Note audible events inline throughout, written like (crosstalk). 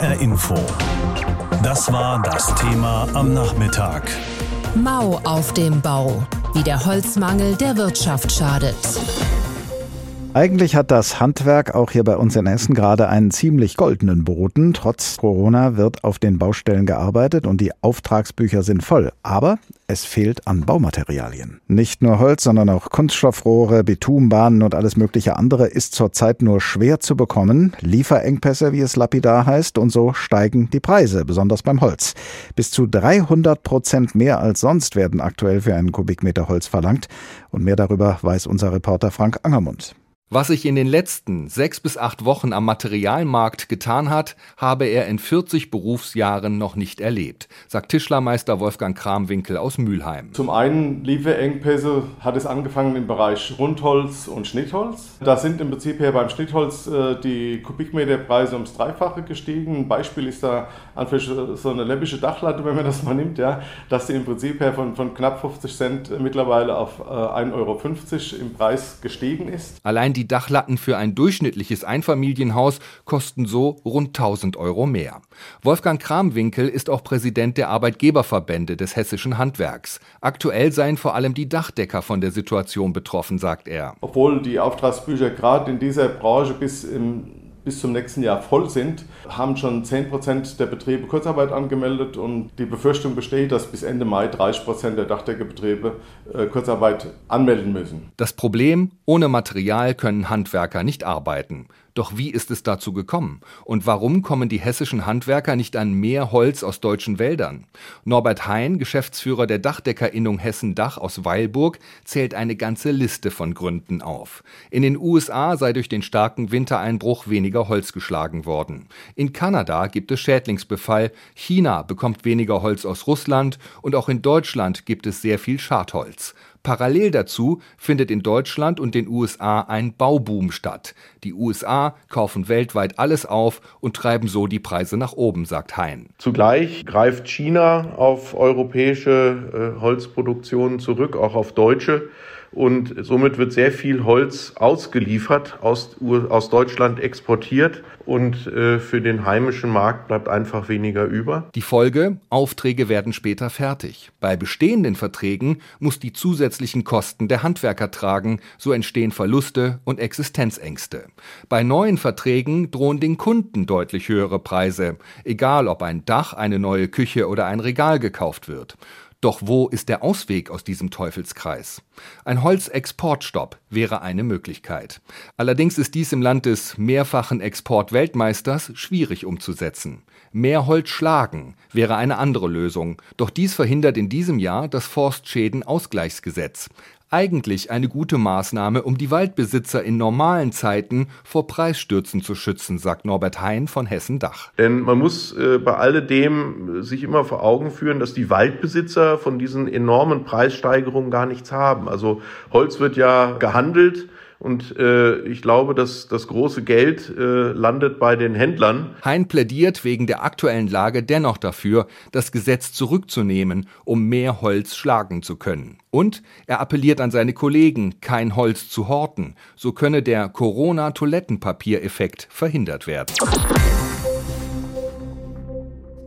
HR Info. Das war das Thema am Nachmittag. Mau auf dem Bau. Wie der Holzmangel der Wirtschaft schadet. Eigentlich hat das Handwerk auch hier bei uns in Essen gerade einen ziemlich goldenen Boden. Trotz Corona wird auf den Baustellen gearbeitet und die Auftragsbücher sind voll. Aber es fehlt an Baumaterialien. Nicht nur Holz, sondern auch Kunststoffrohre, Bitumenbahnen und alles mögliche andere ist zurzeit nur schwer zu bekommen. Lieferengpässe, wie es lapidar heißt, und so steigen die Preise, besonders beim Holz. Bis zu 300 Prozent mehr als sonst werden aktuell für einen Kubikmeter Holz verlangt. Und mehr darüber weiß unser Reporter Frank Angermund. Was sich in den letzten sechs bis acht Wochen am Materialmarkt getan hat, habe er in 40 Berufsjahren noch nicht erlebt, sagt Tischlermeister Wolfgang Kramwinkel aus Mülheim. Zum einen Lieferengpässe hat es angefangen im Bereich Rundholz und Schnittholz. Da sind im Prinzip her beim Schnittholz äh, die Kubikmeterpreise ums Dreifache gestiegen. Ein Beispiel ist da einfach so eine läppische Dachlatte, wenn man das mal nimmt, ja, dass sie im Prinzip her von, von knapp 50 Cent mittlerweile auf äh, 1,50 Euro im Preis gestiegen ist. Allein die die Dachlatten für ein durchschnittliches Einfamilienhaus kosten so rund 1000 Euro mehr. Wolfgang Kramwinkel ist auch Präsident der Arbeitgeberverbände des hessischen Handwerks. Aktuell seien vor allem die Dachdecker von der Situation betroffen, sagt er. Obwohl die Auftragsbücher gerade in dieser Branche bis im bis zum nächsten Jahr voll sind, haben schon 10% der Betriebe Kurzarbeit angemeldet und die Befürchtung besteht, dass bis Ende Mai 30% der Dachdeckerbetriebe äh, Kurzarbeit anmelden müssen. Das Problem, ohne Material können Handwerker nicht arbeiten. Doch wie ist es dazu gekommen? Und warum kommen die hessischen Handwerker nicht an mehr Holz aus deutschen Wäldern? Norbert Hein, Geschäftsführer der Dachdeckerinnung Hessen Dach aus Weilburg, zählt eine ganze Liste von Gründen auf. In den USA sei durch den starken Wintereinbruch weniger Holz geschlagen worden. In Kanada gibt es Schädlingsbefall, China bekommt weniger Holz aus Russland und auch in Deutschland gibt es sehr viel Schadholz. Parallel dazu findet in Deutschland und den USA ein Bauboom statt. Die USA kaufen weltweit alles auf und treiben so die Preise nach oben, sagt Hein. Zugleich greift China auf europäische äh, Holzproduktionen zurück, auch auf deutsche. Und somit wird sehr viel Holz ausgeliefert, aus, aus Deutschland exportiert und äh, für den heimischen Markt bleibt einfach weniger über. Die Folge, Aufträge werden später fertig. Bei bestehenden Verträgen muss die zusätzlichen Kosten der Handwerker tragen, so entstehen Verluste und Existenzängste. Bei neuen Verträgen drohen den Kunden deutlich höhere Preise, egal ob ein Dach, eine neue Küche oder ein Regal gekauft wird. Doch wo ist der Ausweg aus diesem Teufelskreis? Ein Holzexportstopp wäre eine Möglichkeit. Allerdings ist dies im Land des mehrfachen Exportweltmeisters schwierig umzusetzen. Mehr Holz schlagen wäre eine andere Lösung, doch dies verhindert in diesem Jahr das Forstschädenausgleichsgesetz eigentlich eine gute Maßnahme, um die Waldbesitzer in normalen Zeiten vor Preisstürzen zu schützen, sagt Norbert Hein von Hessen Dach. Denn man muss äh, bei alledem äh, sich immer vor Augen führen, dass die Waldbesitzer von diesen enormen Preissteigerungen gar nichts haben. Also Holz wird ja gehandelt und äh, ich glaube, dass das große Geld äh, landet bei den Händlern. Hein plädiert wegen der aktuellen Lage dennoch dafür, das Gesetz zurückzunehmen, um mehr Holz schlagen zu können. Und er appelliert an seine Kollegen, kein Holz zu horten. So könne der Corona-Toilettenpapiereffekt verhindert werden.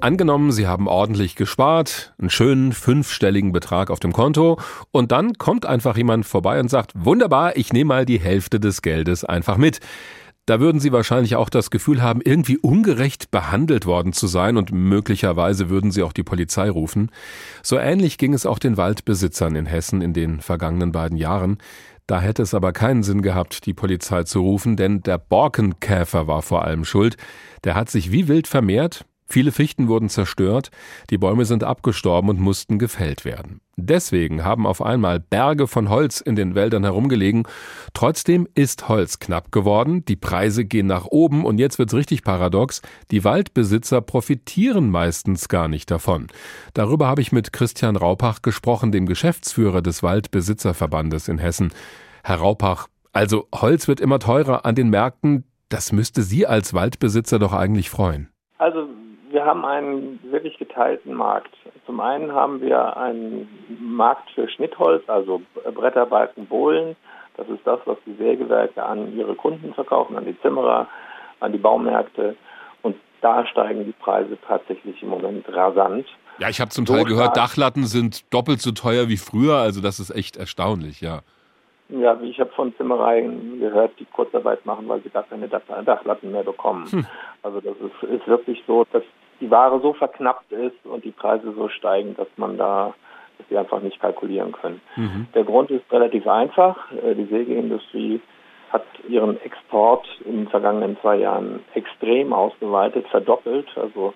Angenommen, Sie haben ordentlich gespart, einen schönen fünfstelligen Betrag auf dem Konto und dann kommt einfach jemand vorbei und sagt, wunderbar, ich nehme mal die Hälfte des Geldes einfach mit. Da würden Sie wahrscheinlich auch das Gefühl haben, irgendwie ungerecht behandelt worden zu sein und möglicherweise würden Sie auch die Polizei rufen. So ähnlich ging es auch den Waldbesitzern in Hessen in den vergangenen beiden Jahren. Da hätte es aber keinen Sinn gehabt, die Polizei zu rufen, denn der Borkenkäfer war vor allem schuld. Der hat sich wie wild vermehrt, Viele Fichten wurden zerstört, die Bäume sind abgestorben und mussten gefällt werden. Deswegen haben auf einmal Berge von Holz in den Wäldern herumgelegen. Trotzdem ist Holz knapp geworden, die Preise gehen nach oben und jetzt wird's richtig paradox. Die Waldbesitzer profitieren meistens gar nicht davon. Darüber habe ich mit Christian Raupach gesprochen, dem Geschäftsführer des Waldbesitzerverbandes in Hessen. Herr Raupach, also Holz wird immer teurer an den Märkten. Das müsste Sie als Waldbesitzer doch eigentlich freuen. Also wir haben einen wirklich geteilten Markt. Zum einen haben wir einen Markt für Schnittholz, also Bretter, Balken, Bohlen. Das ist das, was die Sägewerke an ihre Kunden verkaufen, an die Zimmerer, an die Baumärkte. Und da steigen die Preise tatsächlich im Moment rasant. Ja, ich habe zum Teil so gehört, Dachlatten sind doppelt so teuer wie früher, also das ist echt erstaunlich, ja. Ja, ich habe von Zimmereien gehört, die Kurzarbeit machen, weil sie gar keine Dachlatten mehr bekommen. Hm. Also das ist, ist wirklich so, dass die Ware so verknappt ist und die Preise so steigen, dass man da dass sie einfach nicht kalkulieren können. Mhm. Der Grund ist relativ einfach. Äh, die Sägeindustrie hat ihren Export in den vergangenen zwei Jahren extrem ausgeweitet, verdoppelt. Also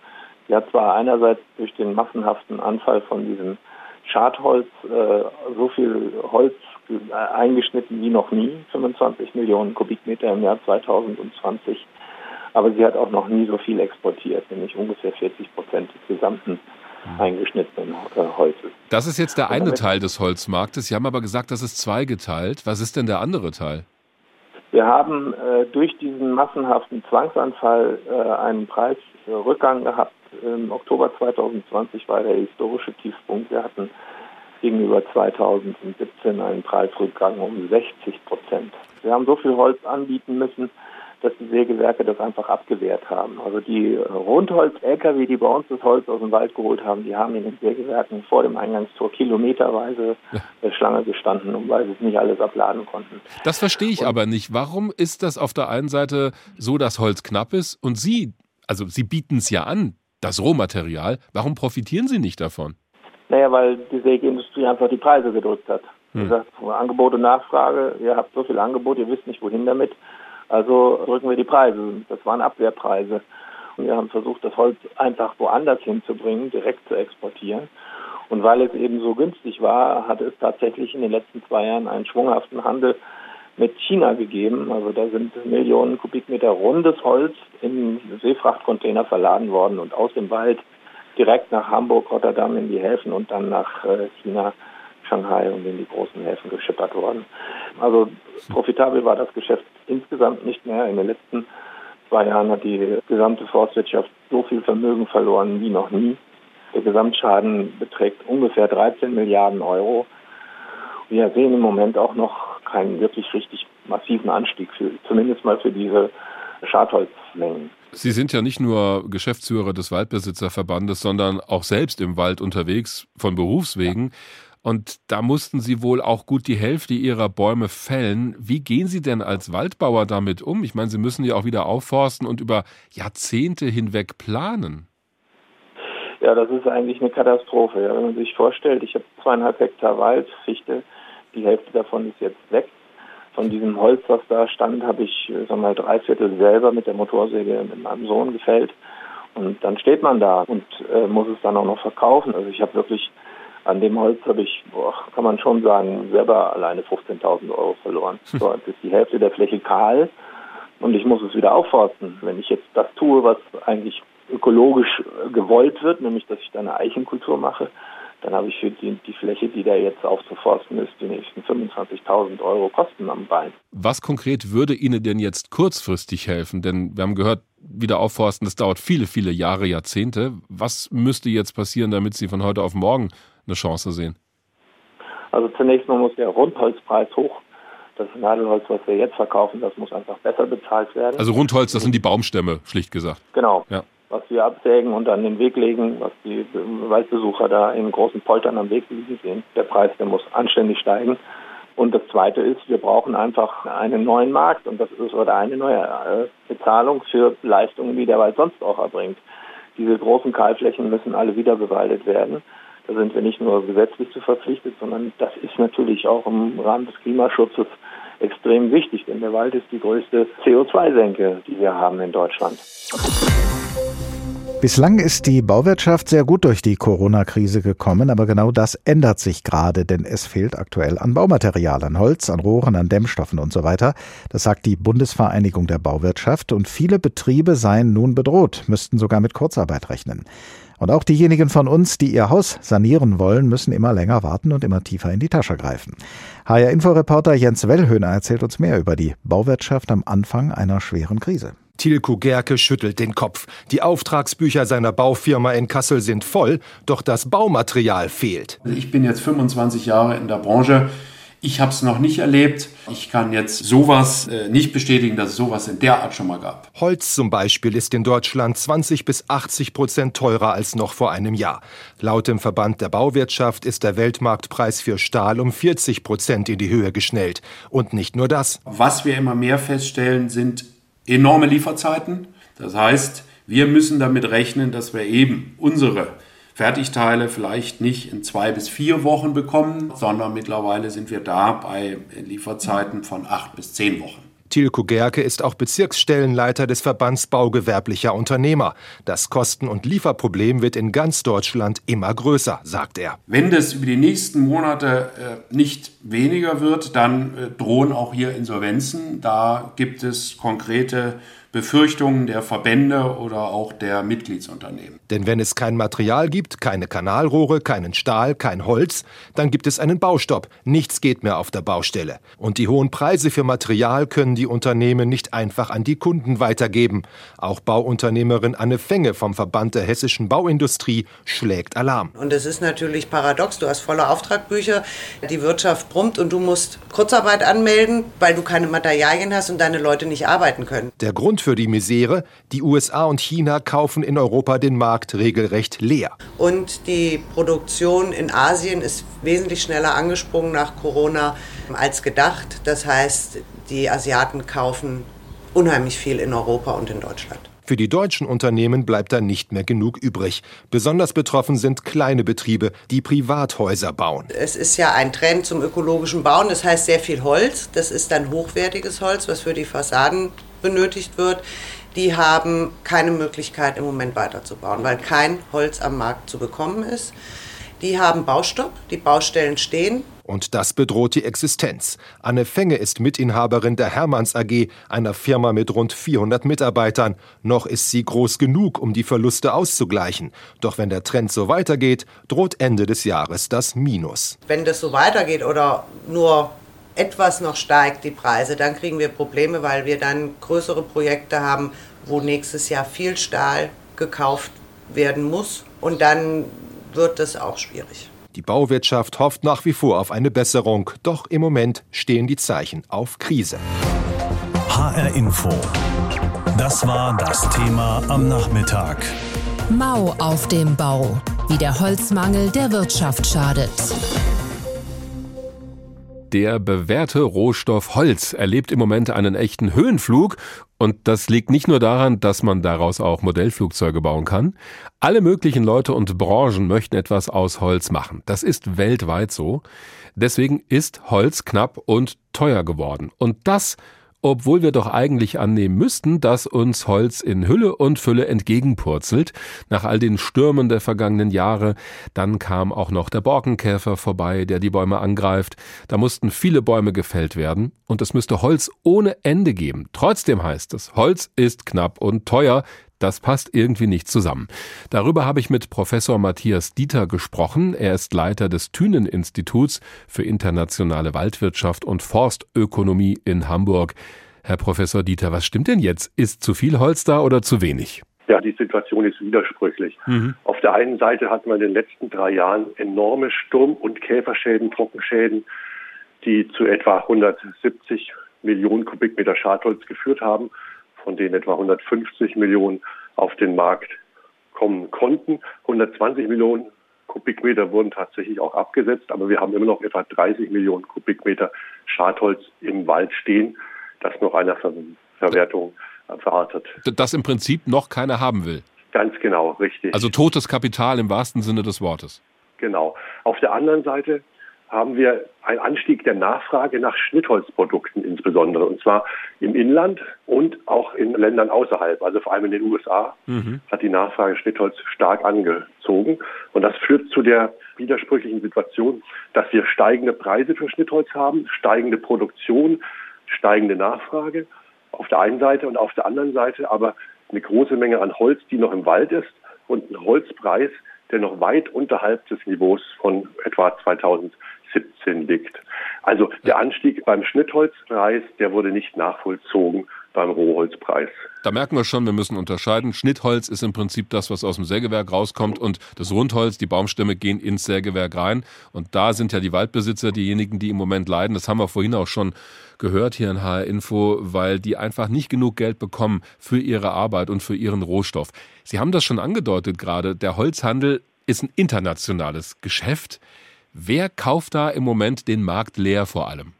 sie hat zwar einerseits durch den massenhaften Anfall von diesem Schadholz äh, so viel Holz äh, eingeschnitten wie noch nie, 25 Millionen Kubikmeter im Jahr 2020. Aber sie hat auch noch nie so viel exportiert, nämlich ungefähr 40 Prozent des gesamten mhm. eingeschnittenen äh, Holzes. Das ist jetzt der eine Teil des Holzmarktes. Sie haben aber gesagt, das ist zweigeteilt. Was ist denn der andere Teil? Wir haben äh, durch diesen massenhaften Zwangsanfall äh, einen Preisrückgang gehabt. Im Oktober 2020 war der historische Tiefpunkt. Wir hatten gegenüber 2017 einen Preisrückgang um 60 Prozent. Wir haben so viel Holz anbieten müssen, dass die Sägewerke das einfach abgewehrt haben. Also die Rundholz-LKW, die bei uns das Holz aus dem Wald geholt haben, die haben in den Sägewerken vor dem Eingangstor kilometerweise ja. Schlange gestanden, um weil sie es nicht alles abladen konnten. Das verstehe ich und, aber nicht. Warum ist das auf der einen Seite so, dass Holz knapp ist und Sie, also Sie bieten es ja an, das Rohmaterial, warum profitieren Sie nicht davon? Naja, weil die Sägeindustrie einfach die Preise gedrückt hat. Hm. Gesagt, Angebot und Nachfrage, ihr habt so viel Angebot, ihr wisst nicht wohin damit. Also drücken wir die Preise. Das waren Abwehrpreise. Und wir haben versucht, das Holz einfach woanders hinzubringen, direkt zu exportieren. Und weil es eben so günstig war, hat es tatsächlich in den letzten zwei Jahren einen schwunghaften Handel mit China gegeben. Also da sind Millionen Kubikmeter rundes Holz in Seefrachtcontainer verladen worden und aus dem Wald direkt nach Hamburg, Rotterdam in die Häfen und dann nach äh, China, Shanghai und in die großen Häfen geschippert worden. Also profitabel war das Geschäft insgesamt nicht mehr. In den letzten zwei Jahren hat die gesamte Forstwirtschaft so viel Vermögen verloren wie noch nie. Der Gesamtschaden beträgt ungefähr 13 Milliarden Euro. Wir sehen im Moment auch noch keinen wirklich richtig massiven Anstieg, für, zumindest mal für diese Schadholzmengen. Sie sind ja nicht nur Geschäftsführer des Waldbesitzerverbandes, sondern auch selbst im Wald unterwegs von Berufswegen. Ja. Und da mussten Sie wohl auch gut die Hälfte Ihrer Bäume fällen. Wie gehen Sie denn als Waldbauer damit um? Ich meine, Sie müssen ja auch wieder aufforsten und über Jahrzehnte hinweg planen. Ja, das ist eigentlich eine Katastrophe. Ja. Wenn man sich vorstellt, ich habe zweieinhalb Hektar Wald, Fichte, die Hälfte davon ist jetzt weg. Von diesem Holz, was da stand, habe ich sag mal, drei Viertel selber mit der Motorsäge mit meinem Sohn gefällt. Und dann steht man da und äh, muss es dann auch noch verkaufen. Also ich habe wirklich an dem Holz habe ich, boah, kann man schon sagen, selber alleine 15.000 Euro verloren. (laughs) So, jetzt ist die Hälfte der Fläche kahl und ich muss es wieder aufforsten. Wenn ich jetzt das tue, was eigentlich ökologisch gewollt wird, nämlich dass ich da eine Eichenkultur mache, dann habe ich für die, die Fläche, die da jetzt aufzuforsten ist, die nächsten 25.000 Euro Kosten am Bein. Was konkret würde Ihnen denn jetzt kurzfristig helfen? Denn wir haben gehört, wieder aufforsten, das dauert viele, viele Jahre, Jahrzehnte. Was müsste jetzt passieren, damit Sie von heute auf morgen eine Chance sehen? Also zunächst mal muss der Rundholzpreis hoch. Das Nadelholz, was wir jetzt verkaufen, das muss einfach besser bezahlt werden. Also Rundholz, das sind die Baumstämme, schlicht gesagt. Genau. Ja. Was wir absägen und an den Weg legen, was die Waldbesucher da in großen Poltern am Weg liegen sehen. Der Preis, der muss anständig steigen. Und das Zweite ist, wir brauchen einfach einen neuen Markt und das ist oder eine neue äh, Bezahlung für Leistungen, die der Wald sonst auch erbringt. Diese großen Kahlflächen müssen alle wieder bewaldet werden. Da sind wir nicht nur gesetzlich zu verpflichtet, sondern das ist natürlich auch im Rahmen des Klimaschutzes extrem wichtig, denn der Wald ist die größte CO2-Senke, die wir haben in Deutschland. Bislang ist die Bauwirtschaft sehr gut durch die Corona-Krise gekommen, aber genau das ändert sich gerade, denn es fehlt aktuell an Baumaterial, an Holz, an Rohren, an Dämmstoffen und so weiter. Das sagt die Bundesvereinigung der Bauwirtschaft und viele Betriebe seien nun bedroht, müssten sogar mit Kurzarbeit rechnen. Und auch diejenigen von uns, die ihr Haus sanieren wollen, müssen immer länger warten und immer tiefer in die Tasche greifen. HR-Inforeporter Jens Wellhöhner erzählt uns mehr über die Bauwirtschaft am Anfang einer schweren Krise. Tilko Gerke schüttelt den Kopf. Die Auftragsbücher seiner Baufirma in Kassel sind voll, doch das Baumaterial fehlt. Ich bin jetzt 25 Jahre in der Branche. Ich habe es noch nicht erlebt. Ich kann jetzt sowas äh, nicht bestätigen, dass es sowas in der Art schon mal gab. Holz zum Beispiel ist in Deutschland 20 bis 80 Prozent teurer als noch vor einem Jahr. Laut dem Verband der Bauwirtschaft ist der Weltmarktpreis für Stahl um 40 Prozent in die Höhe geschnellt. Und nicht nur das. Was wir immer mehr feststellen, sind enorme Lieferzeiten. Das heißt, wir müssen damit rechnen, dass wir eben unsere Fertigteile vielleicht nicht in zwei bis vier Wochen bekommen, sondern mittlerweile sind wir da bei Lieferzeiten von acht bis zehn Wochen. Tilko Gerke ist auch Bezirksstellenleiter des Verbands Baugewerblicher Unternehmer. Das Kosten- und Lieferproblem wird in ganz Deutschland immer größer, sagt er. Wenn das über die nächsten Monate äh, nicht weniger wird, dann äh, drohen auch hier Insolvenzen. Da gibt es konkrete Befürchtungen der Verbände oder auch der Mitgliedsunternehmen. Denn wenn es kein Material gibt, keine Kanalrohre, keinen Stahl, kein Holz, dann gibt es einen Baustopp. Nichts geht mehr auf der Baustelle. Und die hohen Preise für Material können die Unternehmen nicht einfach an die Kunden weitergeben. Auch Bauunternehmerin Anne Fenge vom Verband der hessischen Bauindustrie schlägt Alarm. Und es ist natürlich paradox. Du hast volle Auftragbücher, die Wirtschaft brummt und du musst Kurzarbeit anmelden, weil du keine Materialien hast und deine Leute nicht arbeiten können. Der Grund für die Misere, die USA und China kaufen in Europa den Markt regelrecht leer. Und die Produktion in Asien ist wesentlich schneller angesprungen nach Corona als gedacht. Das heißt, die Asiaten kaufen unheimlich viel in Europa und in Deutschland. Für die deutschen Unternehmen bleibt da nicht mehr genug übrig. Besonders betroffen sind kleine Betriebe, die Privathäuser bauen. Es ist ja ein Trend zum ökologischen Bauen, das heißt sehr viel Holz. Das ist dann hochwertiges Holz, was für die Fassaden benötigt wird. Die haben keine Möglichkeit im Moment weiterzubauen, weil kein Holz am Markt zu bekommen ist. Die haben Baustopp, die Baustellen stehen. Und das bedroht die Existenz. Anne Fenge ist Mitinhaberin der Hermanns AG, einer Firma mit rund 400 Mitarbeitern. Noch ist sie groß genug, um die Verluste auszugleichen. Doch wenn der Trend so weitergeht, droht Ende des Jahres das Minus. Wenn das so weitergeht oder nur etwas noch steigt, die Preise, dann kriegen wir Probleme, weil wir dann größere Projekte haben, wo nächstes Jahr viel Stahl gekauft werden muss. Und dann wird das auch schwierig. Die Bauwirtschaft hofft nach wie vor auf eine Besserung, doch im Moment stehen die Zeichen auf Krise. HR Info. Das war das Thema am Nachmittag. Mau auf dem Bau. Wie der Holzmangel der Wirtschaft schadet. Der bewährte Rohstoff Holz erlebt im Moment einen echten Höhenflug und das liegt nicht nur daran, dass man daraus auch Modellflugzeuge bauen kann. Alle möglichen Leute und Branchen möchten etwas aus Holz machen. Das ist weltweit so. Deswegen ist Holz knapp und teuer geworden. Und das obwohl wir doch eigentlich annehmen müssten, dass uns Holz in Hülle und Fülle entgegenpurzelt. Nach all den Stürmen der vergangenen Jahre, dann kam auch noch der Borkenkäfer vorbei, der die Bäume angreift. Da mussten viele Bäume gefällt werden und es müsste Holz ohne Ende geben. Trotzdem heißt es, Holz ist knapp und teuer. Das passt irgendwie nicht zusammen. Darüber habe ich mit Professor Matthias Dieter gesprochen. Er ist Leiter des Thünen-Instituts für internationale Waldwirtschaft und Forstökonomie in Hamburg. Herr Professor Dieter, was stimmt denn jetzt? Ist zu viel Holz da oder zu wenig? Ja, die Situation ist widersprüchlich. Mhm. Auf der einen Seite hatten wir in den letzten drei Jahren enorme Sturm- und Käferschäden, Trockenschäden, die zu etwa 170 Millionen Kubikmeter Schadholz geführt haben von denen etwa 150 Millionen auf den Markt kommen konnten. 120 Millionen Kubikmeter wurden tatsächlich auch abgesetzt, aber wir haben immer noch etwa 30 Millionen Kubikmeter Schadholz im Wald stehen, das noch einer Ver Verwertung verartet. Das im Prinzip noch keiner haben will. Ganz genau, richtig. Also totes Kapital im wahrsten Sinne des Wortes. Genau. Auf der anderen Seite haben wir einen Anstieg der Nachfrage nach Schnittholzprodukten insbesondere, und zwar im Inland und auch in Ländern außerhalb, also vor allem in den USA mhm. hat die Nachfrage Schnittholz stark angezogen. Und das führt zu der widersprüchlichen Situation, dass wir steigende Preise für Schnittholz haben, steigende Produktion, steigende Nachfrage auf der einen Seite und auf der anderen Seite aber eine große Menge an Holz, die noch im Wald ist und ein Holzpreis, der noch weit unterhalb des Niveaus von etwa 2000 17 liegt. Also der Anstieg beim Schnittholzpreis, der wurde nicht nachvollzogen beim Rohholzpreis. Da merken wir schon, wir müssen unterscheiden. Schnittholz ist im Prinzip das, was aus dem Sägewerk rauskommt und das Rundholz, die Baumstämme gehen ins Sägewerk rein. Und da sind ja die Waldbesitzer diejenigen, die im Moment leiden. Das haben wir vorhin auch schon gehört hier in HR Info, weil die einfach nicht genug Geld bekommen für ihre Arbeit und für ihren Rohstoff. Sie haben das schon angedeutet gerade. Der Holzhandel ist ein internationales Geschäft. Wer kauft da im Moment den Markt leer vor allem?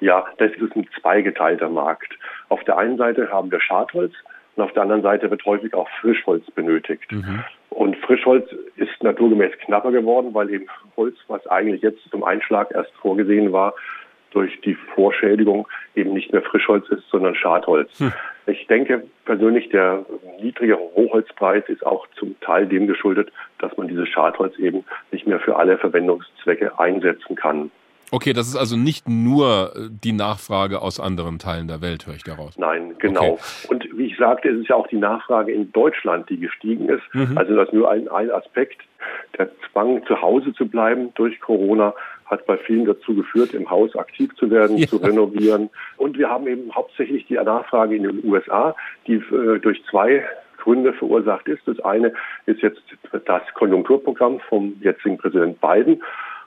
Ja, das ist ein zweigeteilter Markt. Auf der einen Seite haben wir Schadholz und auf der anderen Seite wird häufig auch Frischholz benötigt. Mhm. Und Frischholz ist naturgemäß knapper geworden, weil eben Holz, was eigentlich jetzt zum Einschlag erst vorgesehen war, durch die Vorschädigung eben nicht mehr Frischholz ist, sondern Schadholz. Hm. Ich denke persönlich, der niedrige Rohholzpreis ist auch zum Teil dem geschuldet, dass man dieses Schadholz eben nicht mehr für alle Verwendungszwecke einsetzen kann. Okay, das ist also nicht nur äh, die Nachfrage aus anderen Teilen der Welt, höre ich daraus. Nein, genau. Okay. Und wie ich sagte, es ist ja auch die Nachfrage in Deutschland, die gestiegen ist. Mhm. Also das ist nur ein, ein Aspekt. Der Zwang, zu Hause zu bleiben durch Corona hat bei vielen dazu geführt, im Haus aktiv zu werden, ja. zu renovieren. Und wir haben eben hauptsächlich die Nachfrage in den USA, die äh, durch zwei Gründe verursacht ist. Das eine ist jetzt das Konjunkturprogramm vom jetzigen Präsident Biden.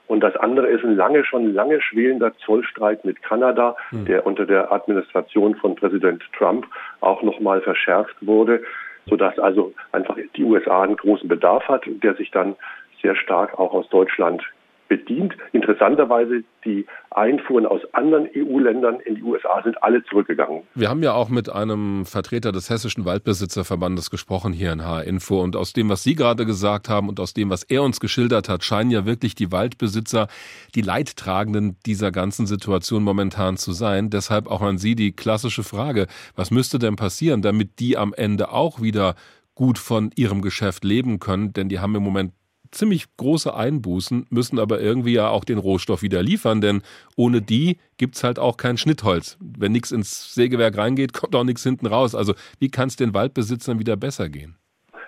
Und das andere ist ein lange, schon lange schwelender Zollstreit mit Kanada, mhm. der unter der Administration von Präsident Trump auch nochmal verschärft wurde, sodass also einfach die USA einen großen Bedarf hat, der sich dann sehr stark auch aus Deutschland bedient. Interessanterweise, die Einfuhren aus anderen EU-Ländern in die USA sind alle zurückgegangen. Wir haben ja auch mit einem Vertreter des Hessischen Waldbesitzerverbandes gesprochen hier in H-Info. Und aus dem, was Sie gerade gesagt haben und aus dem, was er uns geschildert hat, scheinen ja wirklich die Waldbesitzer die Leidtragenden dieser ganzen Situation momentan zu sein. Deshalb auch an Sie die klassische Frage, was müsste denn passieren, damit die am Ende auch wieder gut von ihrem Geschäft leben können, denn die haben im Moment ziemlich große Einbußen, müssen aber irgendwie ja auch den Rohstoff wieder liefern, denn ohne die gibt es halt auch kein Schnittholz. Wenn nichts ins Sägewerk reingeht, (laughs) kommt auch nichts hinten raus. Also wie kann es den Waldbesitzern wieder besser gehen?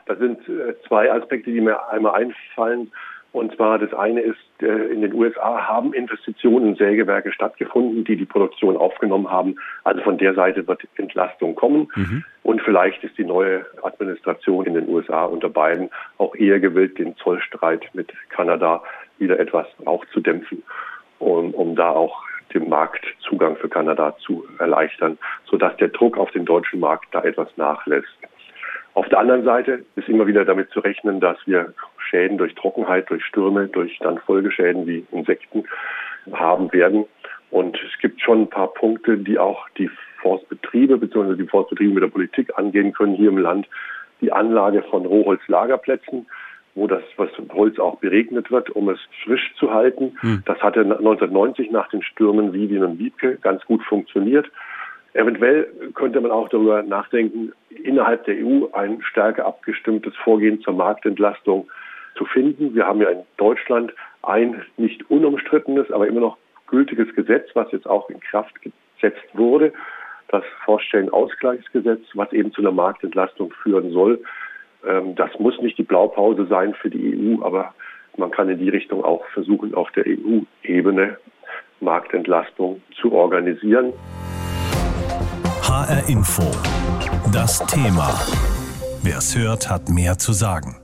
Das sind äh, zwei Aspekte, die mir einmal einfallen. Und zwar das eine ist, äh, in den USA haben Investitionen in Sägewerke stattgefunden, die die Produktion aufgenommen haben. Also von der Seite wird Entlastung kommen. Mhm. Und vielleicht ist die neue Administration in den USA unter Biden auch eher gewillt, den Zollstreit mit Kanada wieder etwas aufzudämpfen, um, um da auch den Marktzugang für Kanada zu erleichtern, sodass der Druck auf den deutschen Markt da etwas nachlässt. Auf der anderen Seite ist immer wieder damit zu rechnen, dass wir Schäden durch Trockenheit, durch Stürme, durch dann Folgeschäden wie Insekten haben werden. Und es gibt schon ein paar Punkte, die auch die Forstbetriebe bzw. die Forstbetriebe mit der Politik angehen können hier im Land. Die Anlage von Rohholzlagerplätzen, wo das was Holz auch beregnet wird, um es frisch zu halten. Hm. Das hatte 1990 nach den Stürmen Vivian und Wiebke ganz gut funktioniert. Eventuell könnte man auch darüber nachdenken, innerhalb der EU ein stärker abgestimmtes Vorgehen zur Marktentlastung zu finden. Wir haben ja in Deutschland ein nicht unumstrittenes, aber immer noch gültiges Gesetz, was jetzt auch in Kraft gesetzt wurde, das Vorstellenausgleichsgesetz, was eben zu einer Marktentlastung führen soll. Ähm, das muss nicht die Blaupause sein für die EU, aber man kann in die Richtung auch versuchen, auf der EU-Ebene Marktentlastung zu organisieren. HR Info. Das Thema. Wer es hört, hat mehr zu sagen.